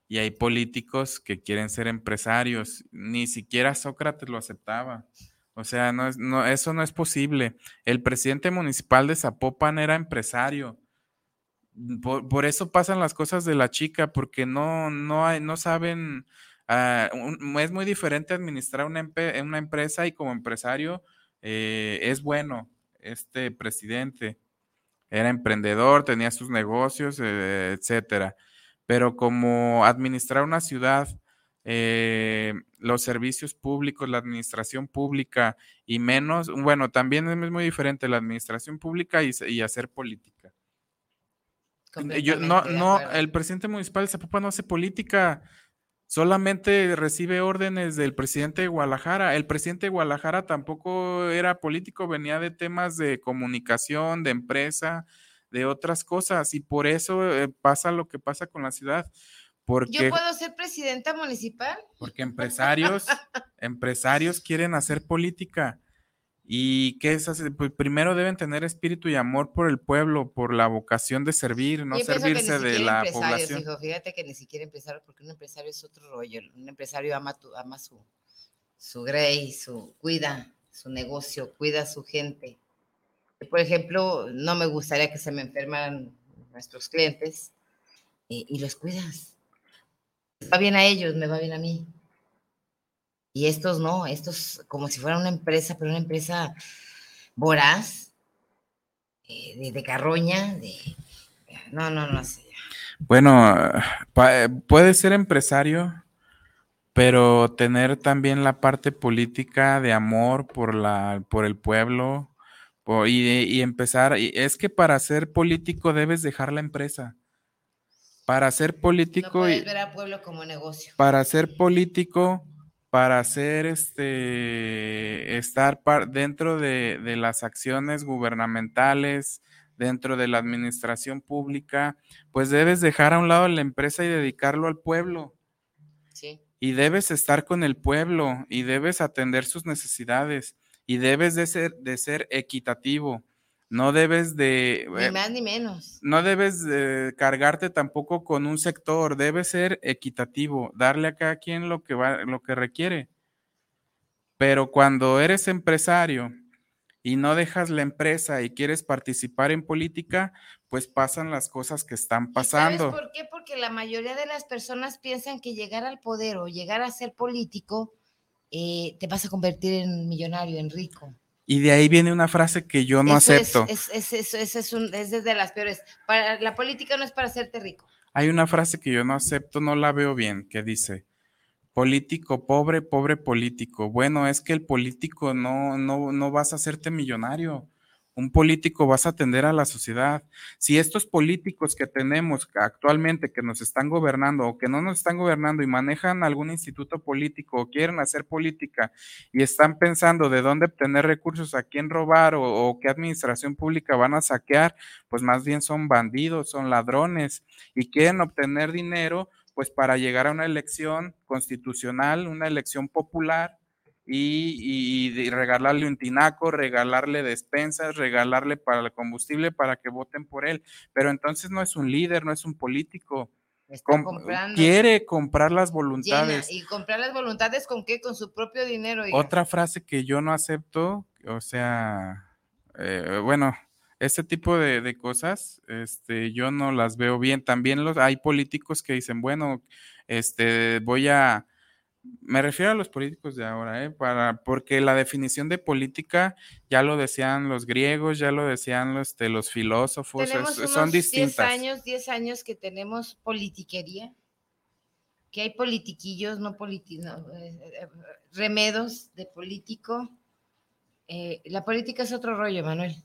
y hay políticos que quieren ser empresarios. Ni siquiera Sócrates lo aceptaba. O sea, no es, no, eso no es posible. El presidente municipal de Zapopan era empresario. Por, eso pasan las cosas de la chica, porque no, no, hay, no saben. Ah, es muy diferente administrar una, una, empresa y como empresario eh, es bueno este presidente era emprendedor, tenía sus negocios, eh, etcétera. Pero como administrar una ciudad, eh, los servicios públicos, la administración pública y menos, bueno, también es muy diferente la administración pública y, hacer política. Yo, no, no, el presidente municipal de Zapopan no hace política, solamente recibe órdenes del presidente de Guadalajara. El presidente de Guadalajara tampoco era político, venía de temas de comunicación, de empresa, de otras cosas, y por eso eh, pasa lo que pasa con la ciudad. Porque, ¿Yo puedo ser presidenta municipal? Porque empresarios, empresarios quieren hacer política. ¿Y qué es hacer? Pues primero deben tener espíritu y amor por el pueblo, por la vocación de servir, no servirse de la población. fíjate que ni siquiera empresario, porque un empresario es otro rollo. Un empresario ama, ama su, su grey, su, cuida su negocio, cuida a su gente. Por ejemplo, no me gustaría que se me enferman nuestros clientes eh, y los cuidas. Va bien a ellos, me va bien a mí. Y estos no, estos como si fuera una empresa, pero una empresa voraz, eh, de, carroña, de... No, no, no sé. Bueno, eh, puede ser empresario, pero tener también la parte política de amor por, la, por el pueblo y, y empezar. Y es que para ser político debes dejar la empresa. Para ser político. No ver al pueblo como negocio. Para ser político para hacer este estar dentro de, las acciones gubernamentales, dentro de la administración pública, pues debes dejar a un lado la empresa y dedicarlo al pueblo. Sí. Y debes estar con el pueblo y debes atender sus necesidades y debes de ser, de ser equitativo. No debes de... Ni eh, más ni menos. No debes de cargarte tampoco con un sector, debe ser equitativo, darle a cada quien lo que, va, lo que requiere. Pero cuando eres empresario y no dejas la empresa y quieres participar en política, pues pasan las cosas que están pasando. ¿Sabes por qué? Porque la mayoría de las personas piensan que llegar al poder o llegar a ser político eh, te vas a convertir en millonario, en rico. Y de ahí viene una frase que yo no acepto. Es, es, es, es, un, es desde las peores. Para, la política no es para hacerte rico. Hay una frase que yo no acepto, no la veo bien, que dice, político pobre, pobre político. Bueno, es que el político no, no, no vas a hacerte millonario un político vas a atender a la sociedad. Si estos políticos que tenemos actualmente que nos están gobernando o que no nos están gobernando y manejan algún instituto político o quieren hacer política y están pensando de dónde obtener recursos, a quién robar o, qué administración pública van a saquear, pues más bien son bandidos, son ladrones y quieren obtener dinero pues para llegar a una elección constitucional, una elección popular y, regalarle un tinaco, regalarle despensas, regalarle para el combustible para que voten por él. Pero entonces no es un líder, no es un político. quiere comprar las voluntades. ¿Y comprar las voluntades con qué? Con su propio dinero. Otra frase que yo no acepto, o sea, eh, bueno, este tipo de, de, cosas, este, yo no las veo bien. También los, hay políticos que dicen, bueno, este, voy a me refiero a los políticos de ahora, ¿eh? Para, porque la definición de política ya lo decían los griegos, ya lo decían los, este, los filósofos, son distintas. 10 años, 10 años que tenemos politiquería, que hay politiquillos, no, politi no eh, eh, remedos de político. Eh, la política es otro rollo, Manuel.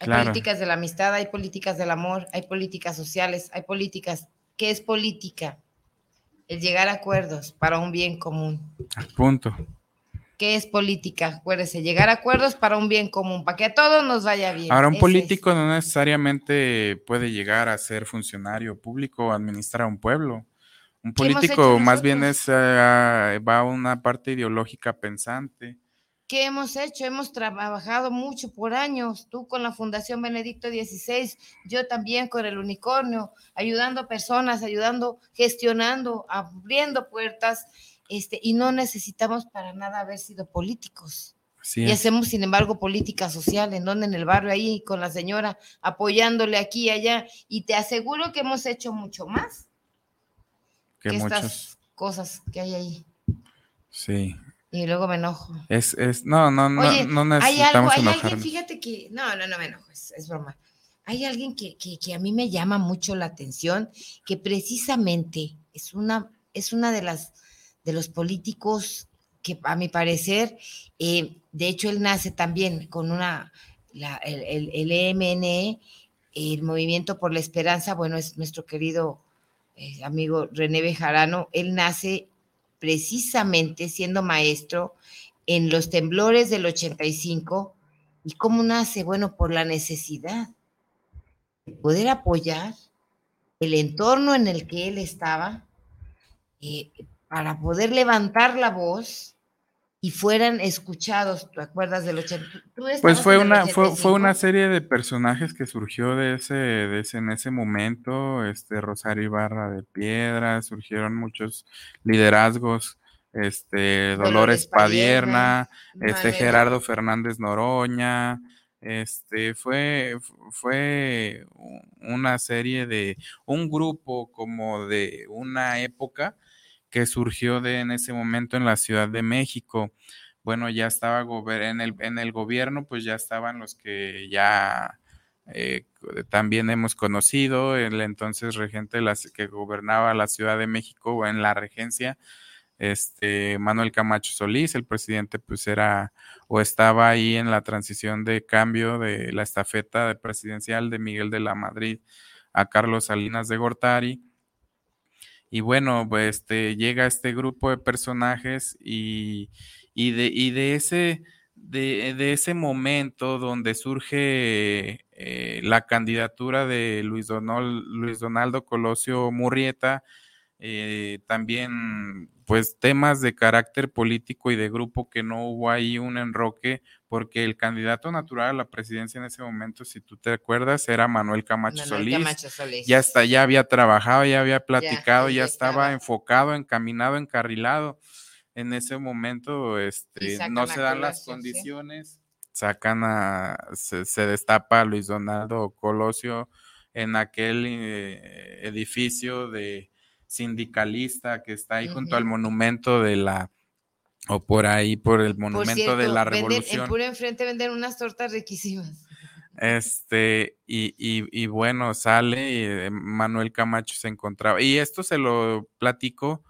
Hay políticas de la amistad, hay políticas del amor, hay políticas sociales, hay políticas. ¿Qué es política? El llegar a acuerdos para un bien común. Punto. ¿Qué es política? Acuérdese, llegar a acuerdos para un bien común, para que a todos nos vaya bien. Ahora, un político no necesariamente puede llegar a ser funcionario público o administrar un pueblo. Un político más bien es, eh, va a una parte ideológica pensante. ¿Qué hemos hecho? Hemos trabajado mucho por años, tú con la Fundación Benedicto XVI, yo también con el Unicornio, ayudando a personas, ayudando, gestionando, abriendo puertas, este, y no necesitamos para nada haber sido políticos. y hacemos, sin embargo, política social, en donde en el barrio ahí con la señora apoyándole aquí y allá, y te aseguro que hemos hecho mucho más que, que estas cosas que hay ahí. Sí, y luego me enojo. Es, es, no, no, no, no necesitamos hay algo, hay alguien, fíjate que, no, no, no me enojo, es, broma. Hay alguien que, que, que, a mí me llama mucho la atención, que precisamente es una, es una de las, de los políticos que a mi parecer, eh, de hecho él nace también con una, la, el, el, el, EMN, el Movimiento por la Esperanza, bueno, es nuestro querido eh, amigo René Bejarano, él nace precisamente siendo maestro en los temblores del 85 y cómo nace, bueno, por la necesidad de poder apoyar el entorno en el que él estaba eh, para poder levantar la voz y fueran escuchados. ¿Te acuerdas del 80? Pues fue una, fue, fue, una serie de personajes que surgió de ese, de ese, en ese momento, este Rosario Ibarra de Piedra, surgieron muchos liderazgos, este Dolores, Padierna, este Gerardo Fernández Noroña, este fue, fue una serie de, un grupo como de una época que surgió de, en ese momento en la Ciudad de México. Bueno, ya estaba en el, en el gobierno, pues ya estaban los que ya eh, también hemos conocido, el entonces regente que gobernaba la Ciudad de México en la regencia, este Manuel Camacho Solís, el presidente pues era o estaba ahí en la transición de cambio de la estafeta presidencial de Miguel de la Madrid a Carlos Salinas de Gortari y bueno, pues este, llega este grupo de personajes y, de, de, ese, de, ese momento donde surge eh, la candidatura de Luis, Luis Donaldo Colosio Murrieta, eh, también pues temas de carácter político y de grupo que no hubo ahí un enroque, porque el candidato natural a la presidencia en ese momento, si tú te acuerdas, era Manuel Camacho, Solís. Ya está, ya había trabajado, ya había platicado, ya, estaba, enfocado, encaminado, encarrilado. En ese momento, este, no se dan las condiciones, sacan a, se, destapa Luis Donaldo Colosio en aquel eh, edificio de sindicalista que está ahí junto al monumento de la, o por ahí, por el monumento de la revolución. en puro enfrente venden unas tortas riquísimas. Este, y, y, bueno, sale y eh, Manuel Camacho se encontraba. Y esto se lo platico,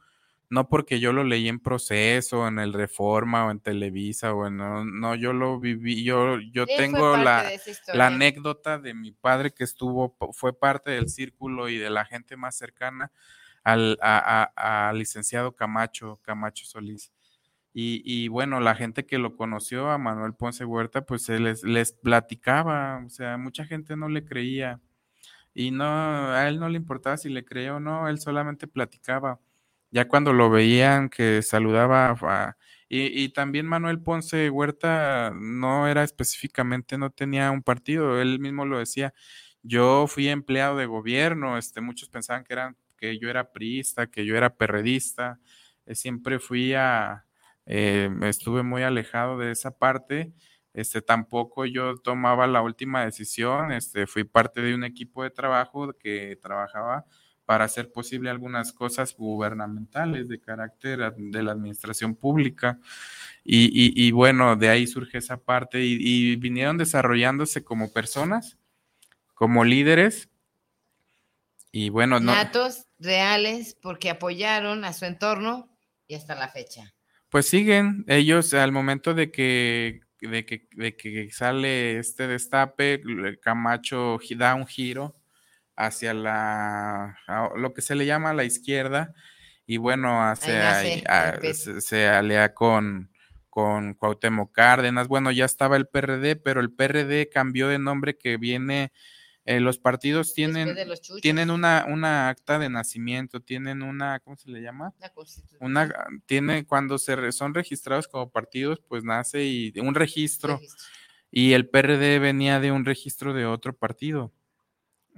no porque yo lo leí en proceso, en el Reforma o en Televisa, o en, no, yo lo viví, yo, yo tengo la, la anécdota de mi padre que estuvo, fue parte del círculo y de la gente más cercana al a, licenciado Camacho, Camacho Solís. Y, bueno, la gente que lo conoció, a Manuel Ponce Huerta, pues se les, platicaba, o sea, mucha gente no le creía. Y no, a él no le importaba si le creía o no, él solamente platicaba. Ya cuando lo veían que saludaba y, y, también Manuel Ponce Huerta no era específicamente, no tenía un partido, él mismo lo decía. Yo fui empleado de gobierno, este, muchos pensaban que eran que yo era priista, que yo era perredista, eh, siempre fui a, eh, estuve muy alejado de esa parte, este, tampoco yo tomaba la última decisión, este, fui parte de un equipo de trabajo que trabajaba para hacer posible algunas cosas gubernamentales de carácter de la administración pública. Y, bueno, de ahí surge esa parte y, y vinieron desarrollándose como personas, como líderes, y bueno, no. Natos reales porque apoyaron a su entorno y hasta la fecha. Pues siguen ellos al momento de que, de que, de que sale este destape, Camacho da un giro hacia la, lo que se le llama la izquierda y bueno, hacia, se, se, alea con, con Cuauhtémoc Cárdenas. Bueno, ya estaba el PRD, pero el PRD cambió de nombre que viene eh, los partidos tienen, tienen una, una acta de nacimiento, tienen una, ¿cómo se le llama? Una, tiene, cuando se son registrados como partidos, pues nace y un registro, Y el PRD venía de un registro de otro partido.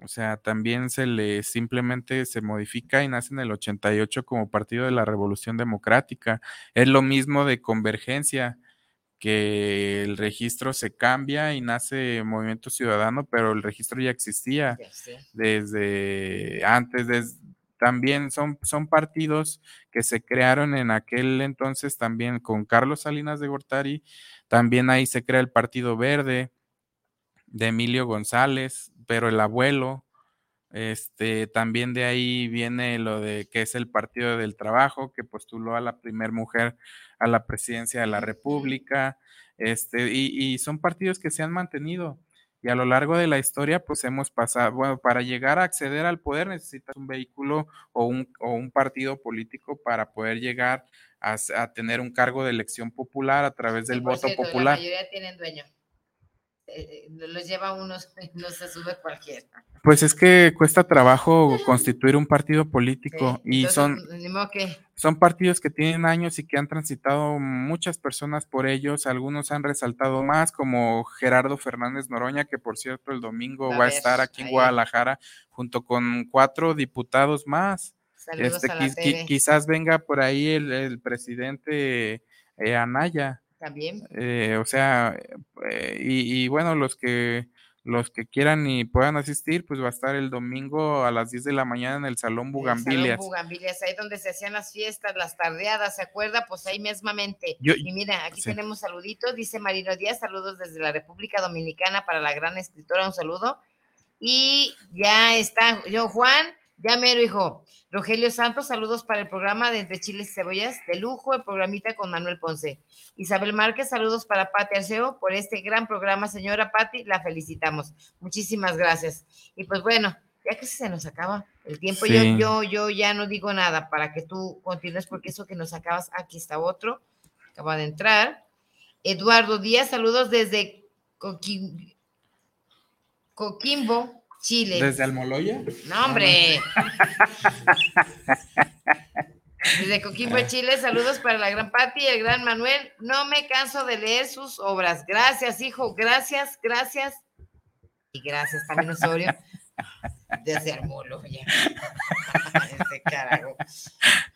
O sea, también se le simplemente se modifica y nace en el 88 como Partido de la Revolución Democrática. Es lo mismo de Convergencia que el registro se cambia y nace Movimiento Ciudadano, pero el registro ya existía desde antes, también son, son partidos que se crearon en aquel entonces también con Carlos Salinas de Gortari, también ahí se crea el Partido Verde de Emilio González, pero el abuelo, este, también de ahí viene lo de que es el Partido del Trabajo, que postuló a la primer mujer a la presidencia de la República, este, y, son partidos que se han mantenido. y a lo largo de la historia pues hemos pasado, bueno, para llegar a acceder al poder necesitas un vehículo o un, o un partido político para poder llegar a, a, tener un cargo de elección popular a través del voto cierto, popular. La mayoría tienen dueño. Eh, los lleva unos, no se sube cualquiera. Pues es que cuesta trabajo constituir un partido político Sí, y entonces, son, modo que- son partidos que tienen años y que han transitado muchas personas por ellos. Algunos han resaltado más, como Gerardo Fernández Noroña, que por cierto el domingo A va a estar aquí en. Guadalajara junto con cuatro diputados más. Saludos Este, qui- quizás venga por ahí el, el presidente eh, Anaya. También. Eh, o sea, eh, y, y bueno, los que los que quieran y puedan asistir, pues va a estar el domingo a las 10 de la mañana en el Salón El Bugambilias. Salón Bugambilias, ahí donde se hacían las fiestas, las tardeadas, ¿se acuerda? Pues ahí mismamente. Yo- y mira, aquí sí. tenemos saluditos, dice Marino Díaz, saludos desde la República Dominicana para la gran escritora, un saludo. Y ya está, yo Juan, ya mero hijo. Rogelio Santos, saludos para el programa de Entre Chiles y Cebollas, de lujo, el programita con Manuel Ponce. Isabel Márquez, saludos para Pati Arceo por este gran programa, señora Pati, la felicitamos. Muchísimas gracias. Y pues bueno, ya que se nos acaba el tiempo, yo, yo, yo ya no digo nada para que tú continúes, porque eso que nos acabas, aquí está otro, acaba de entrar. Eduardo Díaz, saludos desde Coquim- Coquimbo, Chile. ¿Desde Almoloya? No, hombre. Desde Coquimbo, Chile, saludos para la gran Pati y el gran Manuel. No me canso de leer sus obras. Gracias, hijo. Gracias, gracias. Y gracias también, Osorio. Desde Almoloya. Carajo.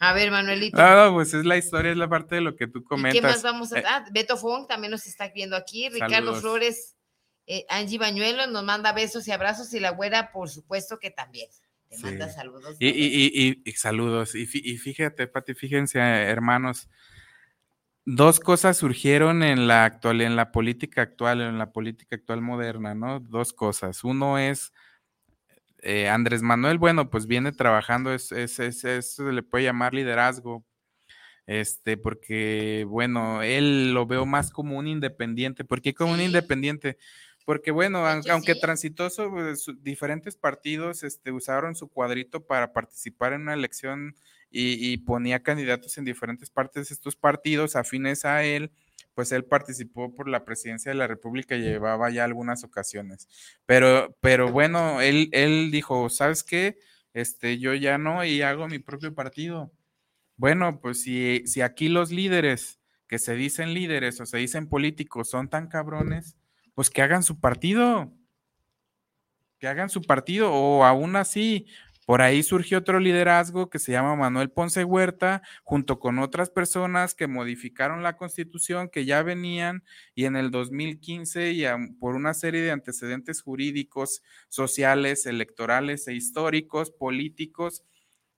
A ver, Manuelito. No, no, pues es la historia, es la parte de lo que tú ¿Y comentas. qué más vamos a.? Eh, Ah, Beto Fong también nos está viendo aquí. Ricardo Saludos. Flores, eh, Angie Bañuelo nos manda besos y abrazos. Y la güera, por supuesto que también. Te Sí. manda saludos. Y, y- y- y- y saludos. Y, fí- y fíjate, Pati, fíjense, hermanos, dos cosas surgieron en la actual, en la política actual, en la política actual moderna, ¿no? Dos cosas. Uno es eh, Andrés Manuel, bueno, pues viene trabajando, es, es, es- es- se le puede llamar liderazgo. Este, porque, bueno, él lo veo más como un independiente. ¿Por qué como un independiente? Porque, bueno, aunque sí. transitó sobre su- diferentes partidos, este, usaron su cuadrito para participar en una elección y, y ponía candidatos en diferentes partes de estos partidos afines a él, pues él participó por la presidencia de la República y llevaba ya algunas ocasiones. Pero, pero bueno, él, él dijo, ¿sabes qué? Este, yo ya no y hago mi propio partido. Bueno, pues si, si aquí los líderes que se dicen líderes o se dicen políticos son tan cabrones, pues que hagan su partido. Que hagan su partido o aún así, por ahí surgió otro liderazgo que se llama Manuel Ponce Huerta, junto con otras personas que modificaron la constitución, que ya venían y en el 2015 y por una serie de antecedentes jurídicos, sociales, electorales e históricos, políticos,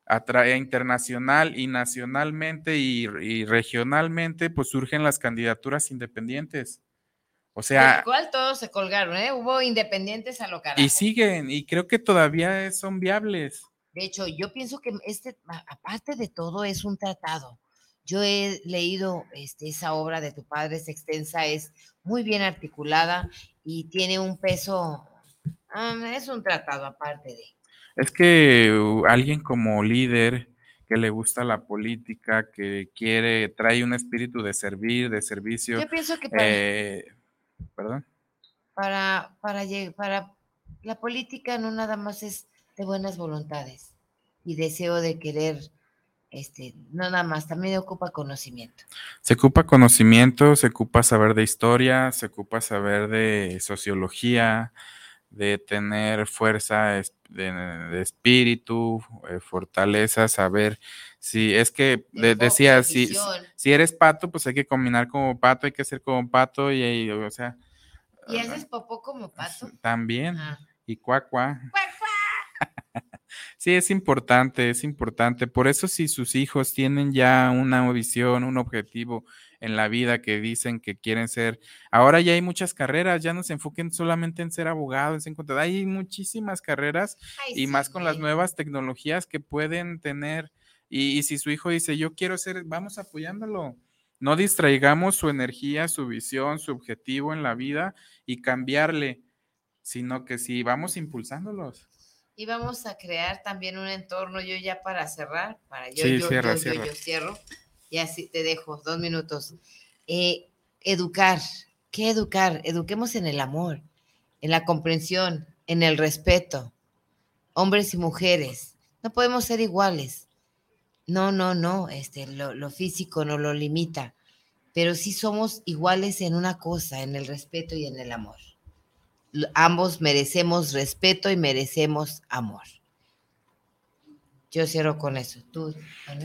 e internacional y nacionalmente y, y regionalmente, pues surgen las candidaturas independientes. O sea, Del cual todos se colgaron, ¿eh? Hubo independientes a lo carajo. y siguen, y creo que todavía son viables. De hecho, yo pienso que este, aparte de todo, es un tratado. Yo he leído este, esa obra de tu padre, es extensa, es muy bien articulada y tiene un peso, ah, es un tratado aparte de. Es que uh, alguien como líder que le gusta la política, que quiere, trae un espíritu de servir, de servicio, Yo pienso que para, eh, perdón. para, para, para la política no nada más es de buenas voluntades y deseo de querer, este, no nada más, también ocupa conocimiento. Se ocupa conocimiento, se ocupa saber de historia, se ocupa saber de sociología, de tener fuerza de espíritu, eh, fortaleza, saber si es que de- decía, si, si eres pato, pues hay que combinar como pato, hay que ser como pato y, y, o sea, ¿Y haces popó como pato? también Ah. y cuacua. Sí, es importante, es importante. Por eso si sus hijos tienen ya una visión, un objetivo en la vida que dicen que quieren ser, ahora ya hay muchas carreras, ya no se enfoquen solamente en ser abogados, en contador, hay muchísimas carreras Ay, y más con las sí. nuevas tecnologías que pueden tener. Y, y si su hijo dice, yo quiero ser, vamos apoyándolo. No distraigamos su energía, su visión, su objetivo en la vida y cambiarle. sino que sí vamos impulsándolos. Y vamos a crear también un entorno, yo ya para cerrar, para yo, Sí, yo, cierra, yo, cierra. yo cierro, y así te dejo, dos minutos. Eh, educar, ¿qué educar? Eduquemos en el amor, en la comprensión, en el respeto, hombres y mujeres. No podemos ser iguales. No, no, no, este, lo, lo físico no lo limita, pero sí somos iguales en una cosa, en el respeto y en el amor. Ambos merecemos respeto y merecemos amor. Yo cierro con eso. ¿Tú?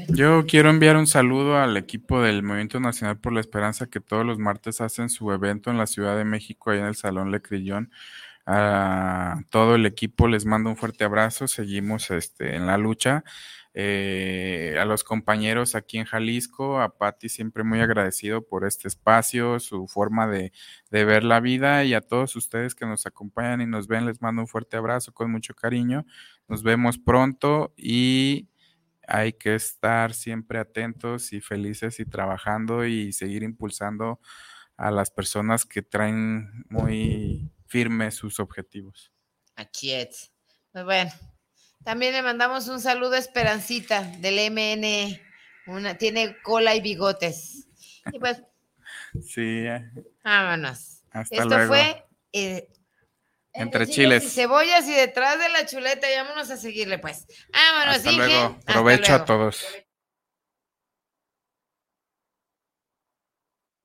Yo quiero enviar un saludo al equipo del Movimiento Nacional por la Esperanza que todos los martes hacen su evento en la Ciudad de México, ahí en el Salón Le Crillon. A todo el equipo les mando un fuerte abrazo. Seguimos este, en la lucha. Eh, a los compañeros aquí en Jalisco, a Patti siempre muy agradecido por este espacio, su forma de, de ver la vida y a todos ustedes que nos acompañan y nos ven, les mando un fuerte abrazo con mucho cariño. Nos vemos pronto y hay que estar siempre atentos y felices y trabajando y seguir impulsando a las personas que traen muy firmes sus objetivos. Aquí es. Pues bueno, también le mandamos un saludo a Esperancita del MN. Una, tiene cola y bigotes. Y pues, Sí, eh, vámonos. hasta Esto luego. fue eh, Entre chiles. y cebollas y detrás de la chuleta. Y vámonos a seguirle, pues. Vámonos, Hasta Inge. luego. Hasta a todos.